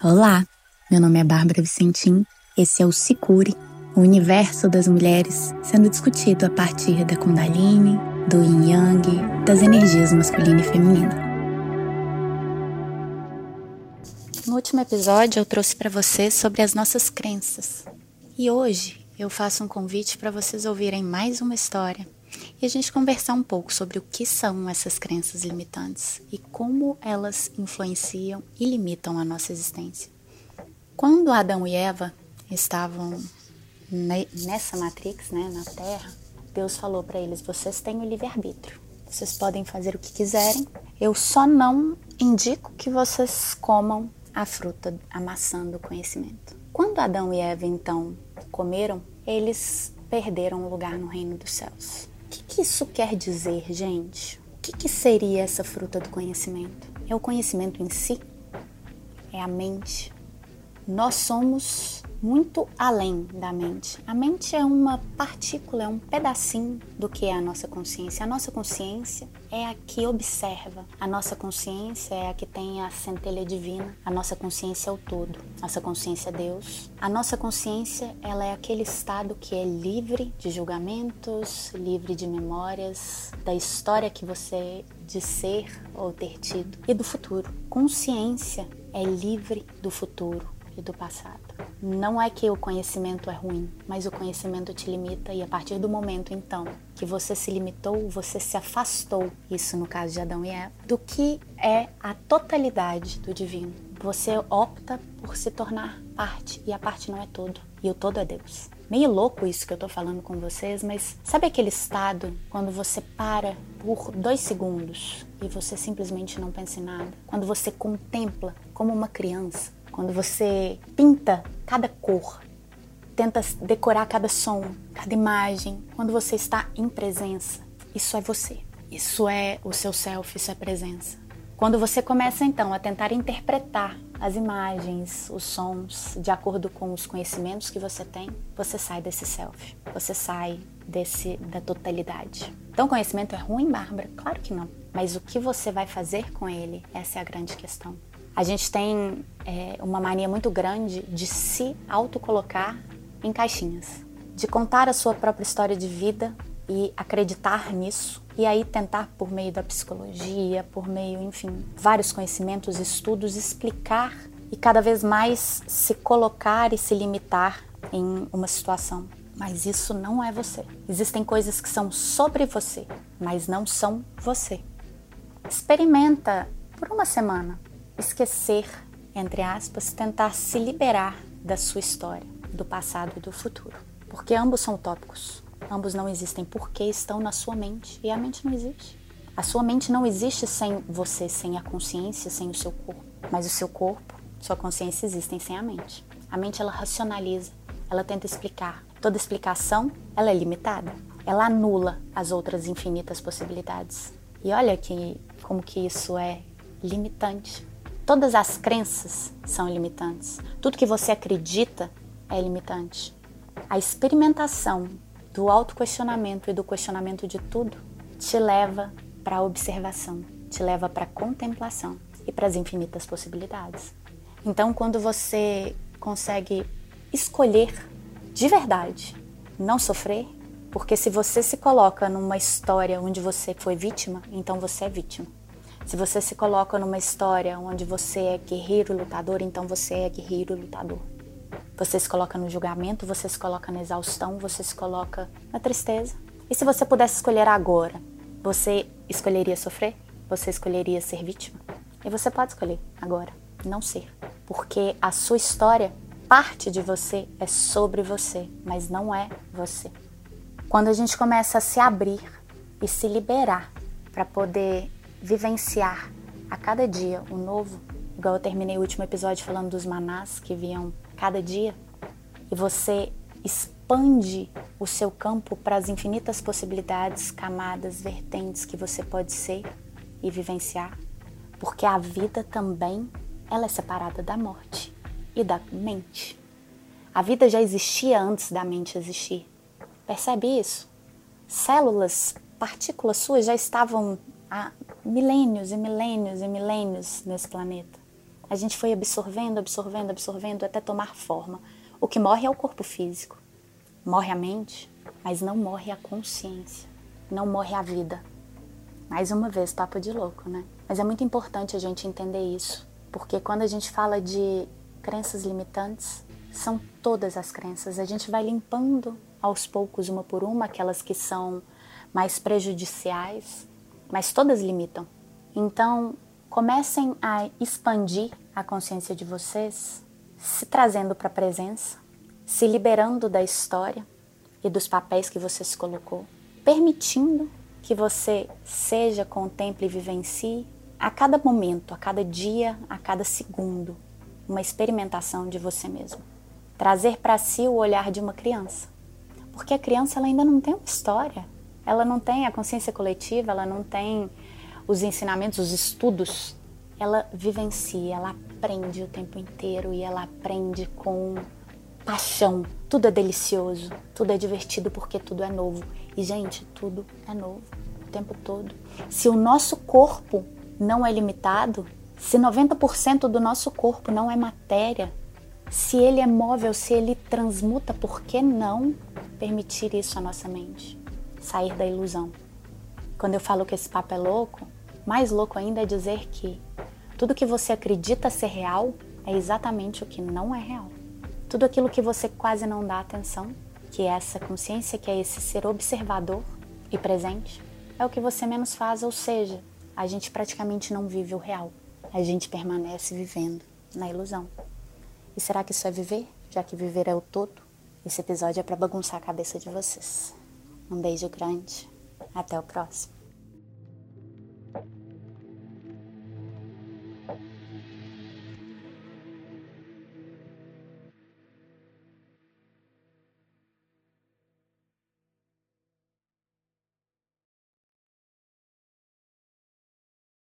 Olá, meu nome é Bárbara Vicentim, esse é o Sicure, o universo das mulheres sendo discutido a partir da Kundalini, do Yin Yang, das energias masculina e feminina. No último episódio eu trouxe para vocês sobre as nossas crenças. E hoje eu faço um convite para vocês ouvirem mais uma história e a gente conversar um pouco sobre o que são essas crenças limitantes e como elas influenciam e limitam a nossa existência. Quando Adão e Eva estavam nessa matrix, né, na Terra, Deus falou para eles: vocês têm o livre-arbítrio. Vocês podem fazer o que quiserem. Eu só não indico que vocês comam a fruta, a maçã do conhecimento. Quando Adão e Eva então comeram, eles perderam o lugar no reino dos céus. O que, que isso quer dizer, gente? O que, que seria essa fruta do conhecimento? É o conhecimento em si? É a mente? Nós somos muito além da mente. A mente é uma partícula, é um pedacinho do que é a nossa consciência. A nossa consciência é a que observa. A nossa consciência é a que tem a centelha divina. A nossa consciência é o todo. Nossa consciência é Deus. A nossa consciência, ela é aquele estado que é livre de julgamentos, livre de memórias, da história que você de ser ou ter tido e do futuro. Consciência é livre do futuro e do passado. Não é que o conhecimento é ruim, mas o conhecimento te limita e a partir do momento então que você se limitou, você se afastou, isso no caso de Adão e Eva, do que é a totalidade do divino. Você opta por se tornar parte e a parte não é todo, e o todo é Deus. Meio louco isso que eu tô falando com vocês, mas sabe aquele estado quando você para por dois segundos e você simplesmente não pensa em nada? Quando você contempla como uma criança quando você pinta cada cor, tenta decorar cada som, cada imagem, quando você está em presença, isso é você. Isso é o seu self, isso é presença. Quando você começa então a tentar interpretar as imagens, os sons, de acordo com os conhecimentos que você tem, você sai desse self, você sai desse da totalidade. Então, conhecimento é ruim, Bárbara? Claro que não. Mas o que você vai fazer com ele? Essa é a grande questão. A gente tem é, uma mania muito grande de se autocolocar em caixinhas, de contar a sua própria história de vida e acreditar nisso, e aí tentar, por meio da psicologia, por meio, enfim, vários conhecimentos, estudos, explicar e cada vez mais se colocar e se limitar em uma situação. Mas isso não é você. Existem coisas que são sobre você, mas não são você. Experimenta por uma semana esquecer, entre aspas, tentar se liberar da sua história, do passado e do futuro. Porque ambos são utópicos. Ambos não existem porque estão na sua mente e a mente não existe. A sua mente não existe sem você, sem a consciência, sem o seu corpo. Mas o seu corpo, sua consciência existem sem a mente. A mente ela racionaliza, ela tenta explicar. Toda explicação, ela é limitada. Ela anula as outras infinitas possibilidades. E olha que como que isso é limitante. Todas as crenças são limitantes. Tudo que você acredita é limitante. A experimentação do autoquestionamento e do questionamento de tudo te leva para a observação, te leva para a contemplação e para as infinitas possibilidades. Então, quando você consegue escolher de verdade não sofrer, porque se você se coloca numa história onde você foi vítima, então você é vítima. Se você se coloca numa história onde você é guerreiro lutador, então você é guerreiro lutador. Você se coloca no julgamento, você se coloca na exaustão, você se coloca na tristeza. E se você pudesse escolher agora, você escolheria sofrer? Você escolheria ser vítima? E você pode escolher agora, não ser. Porque a sua história, parte de você é sobre você, mas não é você. Quando a gente começa a se abrir e se liberar para poder vivenciar a cada dia o novo, igual eu terminei o último episódio falando dos manás que viam cada dia, e você expande o seu campo para as infinitas possibilidades, camadas, vertentes que você pode ser e vivenciar, porque a vida também ela é separada da morte e da mente. A vida já existia antes da mente existir. Percebe isso? Células, partículas suas já estavam há milênios e milênios e milênios nesse planeta. A gente foi absorvendo, absorvendo, absorvendo até tomar forma. O que morre é o corpo físico. Morre a mente, mas não morre a consciência. Não morre a vida. Mais uma vez, papo de louco, né? Mas é muito importante a gente entender isso, porque quando a gente fala de crenças limitantes, são todas as crenças. A gente vai limpando aos poucos, uma por uma, aquelas que são mais prejudiciais, mas todas limitam. Então, comecem a expandir a consciência de vocês, se trazendo para a presença, se liberando da história e dos papéis que você se colocou, permitindo que você seja, contemple e vivencie a cada momento, a cada dia, a cada segundo, uma experimentação de você mesmo. Trazer para si o olhar de uma criança. Porque a criança ela ainda não tem uma história, ela não tem a consciência coletiva, ela não tem os ensinamentos, os estudos. Ela vivencia, ela aprende o tempo inteiro e ela aprende com paixão. Tudo é delicioso, tudo é divertido porque tudo é novo. E, gente, tudo é novo o tempo todo. Se o nosso corpo não é limitado, se 90% do nosso corpo não é matéria, se ele é móvel, se ele transmuta, por que não permitir isso à nossa mente? Sair da ilusão. Quando eu falo que esse papo é louco, mais louco ainda é dizer que tudo que você acredita ser real é exatamente o que não é real. Tudo aquilo que você quase não dá atenção, que é essa consciência, que é esse ser observador e presente, é o que você menos faz, ou seja, a gente praticamente não vive o real. A gente permanece vivendo na ilusão. E será que isso é viver? Já que viver é o todo? Esse episódio é para bagunçar a cabeça de vocês. Um beijo grande. Até o próximo.